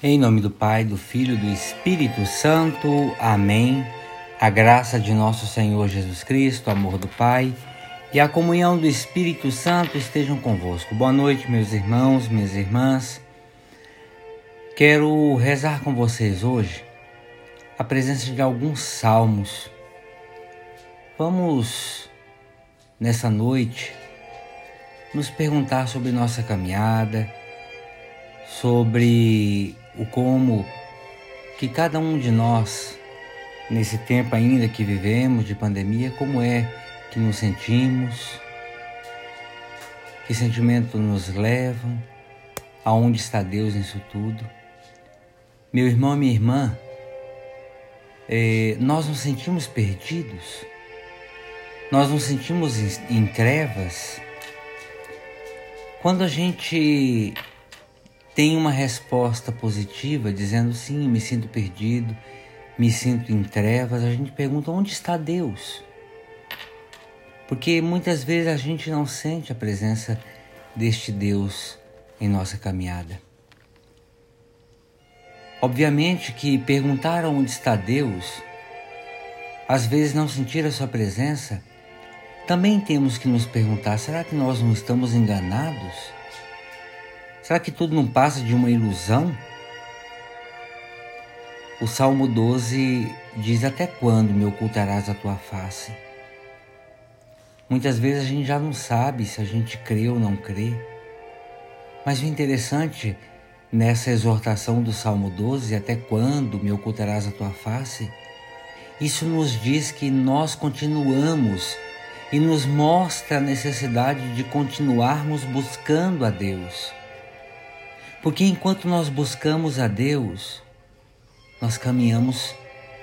Em nome do Pai, do Filho e do Espírito Santo. Amém. A graça de nosso Senhor Jesus Cristo, o amor do Pai e a comunhão do Espírito Santo estejam convosco. Boa noite, meus irmãos, minhas irmãs. Quero rezar com vocês hoje a presença de alguns salmos. Vamos, nessa noite, nos perguntar sobre nossa caminhada, sobre o como que cada um de nós, nesse tempo ainda que vivemos de pandemia, como é que nos sentimos, que sentimentos nos levam, aonde está Deus nisso tudo. Meu irmão minha irmã, é, nós nos sentimos perdidos, nós nos sentimos em, em trevas. Quando a gente tem uma resposta positiva dizendo sim, me sinto perdido, me sinto em trevas, a gente pergunta onde está Deus? Porque muitas vezes a gente não sente a presença deste Deus em nossa caminhada. Obviamente que perguntar onde está Deus, às vezes não sentir a sua presença, também temos que nos perguntar: será que nós não estamos enganados? Será que tudo não passa de uma ilusão? O Salmo 12 diz: Até quando me ocultarás a tua face? Muitas vezes a gente já não sabe se a gente crê ou não crê. Mas o interessante nessa exortação do Salmo 12, até quando me ocultarás a tua face? Isso nos diz que nós continuamos e nos mostra a necessidade de continuarmos buscando a Deus. Porque enquanto nós buscamos a Deus, nós caminhamos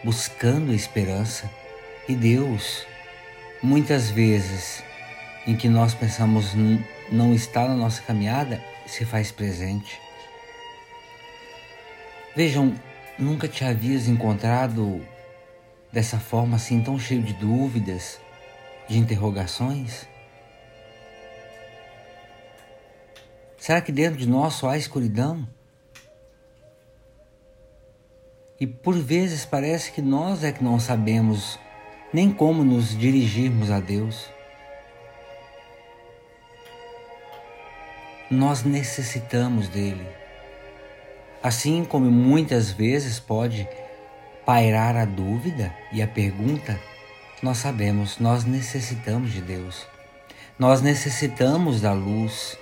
buscando a esperança. E Deus, muitas vezes em que nós pensamos não estar na nossa caminhada, se faz presente. Vejam, nunca te havias encontrado dessa forma assim, tão cheio de dúvidas, de interrogações? Será que dentro de nós só há escuridão? E por vezes parece que nós é que não sabemos nem como nos dirigirmos a Deus. Nós necessitamos dele. Assim como muitas vezes pode pairar a dúvida e a pergunta, nós sabemos, nós necessitamos de Deus. Nós necessitamos da luz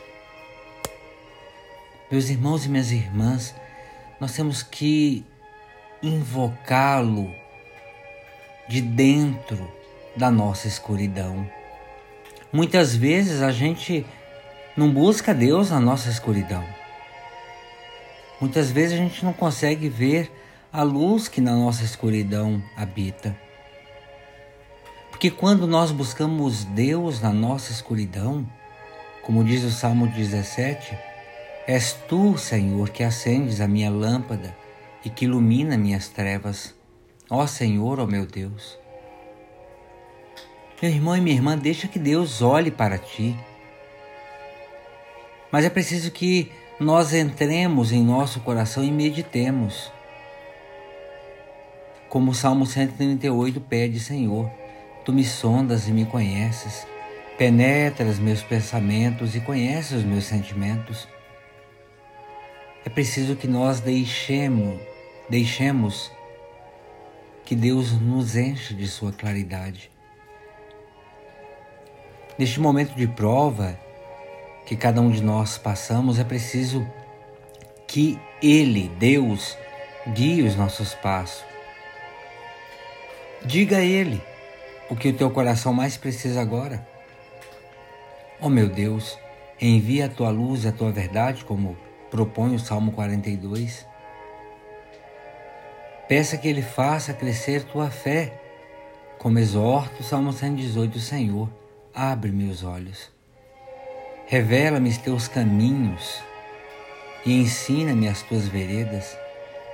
meus irmãos e minhas irmãs, nós temos que invocá-lo de dentro da nossa escuridão. Muitas vezes a gente não busca Deus na nossa escuridão. Muitas vezes a gente não consegue ver a luz que na nossa escuridão habita. Porque quando nós buscamos Deus na nossa escuridão, como diz o Salmo 17, És tu, Senhor, que acendes a minha lâmpada e que ilumina minhas trevas. Ó Senhor, ó meu Deus. Meu irmão e minha irmã, deixa que Deus olhe para ti. Mas é preciso que nós entremos em nosso coração e meditemos. Como o Salmo 138 pede, Senhor, tu me sondas e me conheces, penetras meus pensamentos e conheces os meus sentimentos. É preciso que nós deixemos, deixemos que Deus nos encha de sua claridade. Neste momento de prova que cada um de nós passamos, é preciso que Ele, Deus, guie os nossos passos. Diga a Ele o que o teu coração mais precisa agora. Oh meu Deus, envia a tua luz e a tua verdade como propõe o Salmo 42. Peça que Ele faça crescer tua fé, como exorta o Salmo 118, Senhor, abre meus olhos. Revela-me os teus caminhos e ensina-me as tuas veredas.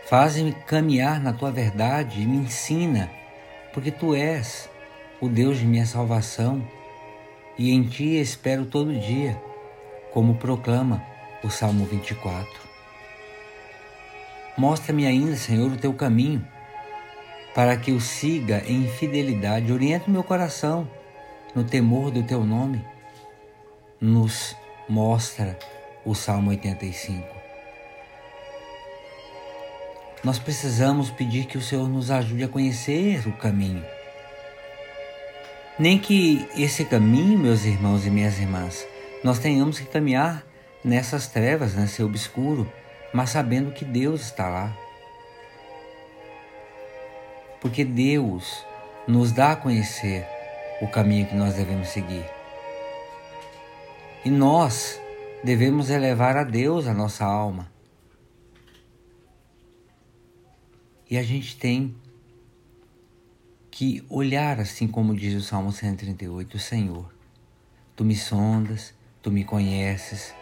Faze-me caminhar na tua verdade e me ensina, porque tu és o Deus de minha salvação e em ti espero todo dia, como proclama o Salmo 24. Mostra-me ainda, Senhor, o teu caminho, para que eu siga em fidelidade. Orienta o meu coração no temor do teu nome. Nos mostra o Salmo 85. Nós precisamos pedir que o Senhor nos ajude a conhecer o caminho. Nem que esse caminho, meus irmãos e minhas irmãs, nós tenhamos que caminhar nessas trevas, nesse obscuro, mas sabendo que Deus está lá. Porque Deus nos dá a conhecer o caminho que nós devemos seguir. E nós devemos elevar a Deus a nossa alma. E a gente tem que olhar assim como diz o Salmo 138, Senhor, tu me sondas, tu me conheces,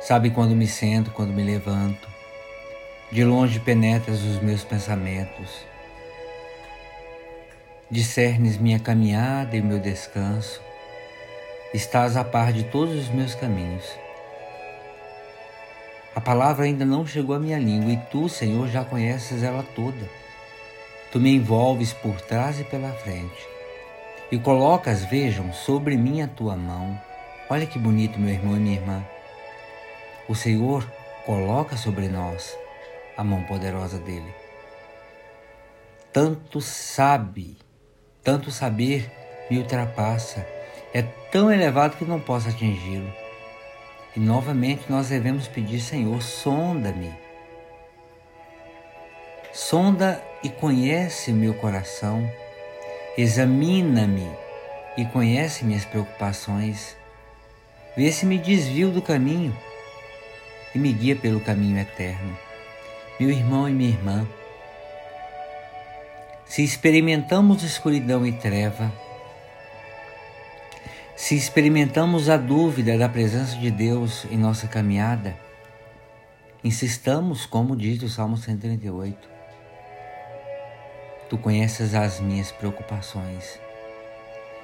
sabe quando me sento, quando me levanto. De longe penetras os meus pensamentos. Discernes minha caminhada e meu descanso. Estás a par de todos os meus caminhos. A palavra ainda não chegou à minha língua e tu, Senhor, já conheces ela toda. Tu me envolves por trás e pela frente e colocas, vejam, sobre mim a tua mão. Olha que bonito, meu irmão e minha irmã. O Senhor coloca sobre nós a mão poderosa dele. Tanto sabe, tanto saber me ultrapassa, é tão elevado que não posso atingi-lo. E novamente nós devemos pedir, Senhor, sonda-me. Sonda e conhece meu coração, examina-me e conhece minhas preocupações. Vê se me desvio do caminho e me guia pelo caminho eterno. Meu irmão e minha irmã, se experimentamos escuridão e treva, se experimentamos a dúvida da presença de Deus em nossa caminhada, insistamos, como diz o Salmo 138. Tu conheces as minhas preocupações.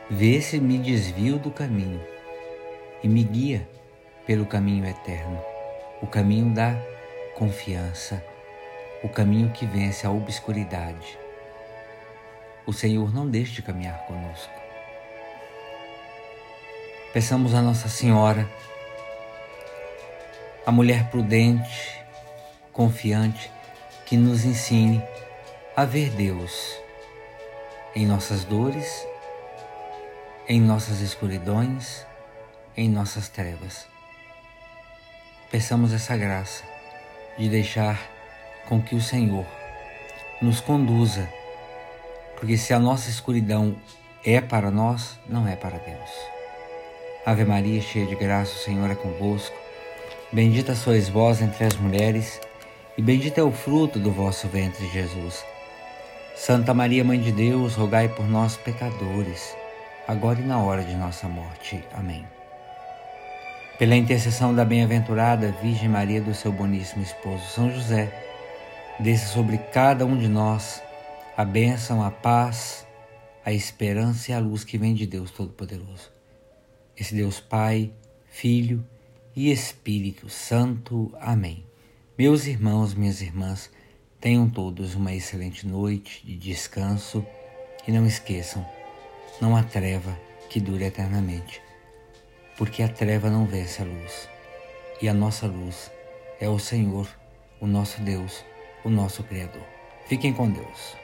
Vê se me desvio do caminho e me guia pelo caminho eterno, o caminho da confiança, o caminho que vence a obscuridade. O Senhor não deixa de caminhar conosco. Peçamos a Nossa Senhora, a mulher prudente, confiante, que nos ensine a ver Deus em nossas dores, em nossas escuridões, em nossas trevas. Peçamos essa graça de deixar com que o Senhor nos conduza, porque se a nossa escuridão é para nós, não é para Deus. Ave Maria, cheia de graça, o Senhor é convosco. Bendita sois vós entre as mulheres, e bendito é o fruto do vosso ventre, Jesus. Santa Maria, Mãe de Deus, rogai por nós, pecadores, agora e na hora de nossa morte. Amém. Pela intercessão da bem-aventurada Virgem Maria do seu boníssimo esposo São José, desça sobre cada um de nós a bênção, a paz, a esperança e a luz que vem de Deus Todo-Poderoso esse Deus Pai, Filho e Espírito Santo. Amém. Meus irmãos, minhas irmãs, tenham todos uma excelente noite de descanso e não esqueçam, não há treva que dure eternamente, porque a treva não vence a luz, e a nossa luz é o Senhor, o nosso Deus, o nosso Criador. Fiquem com Deus.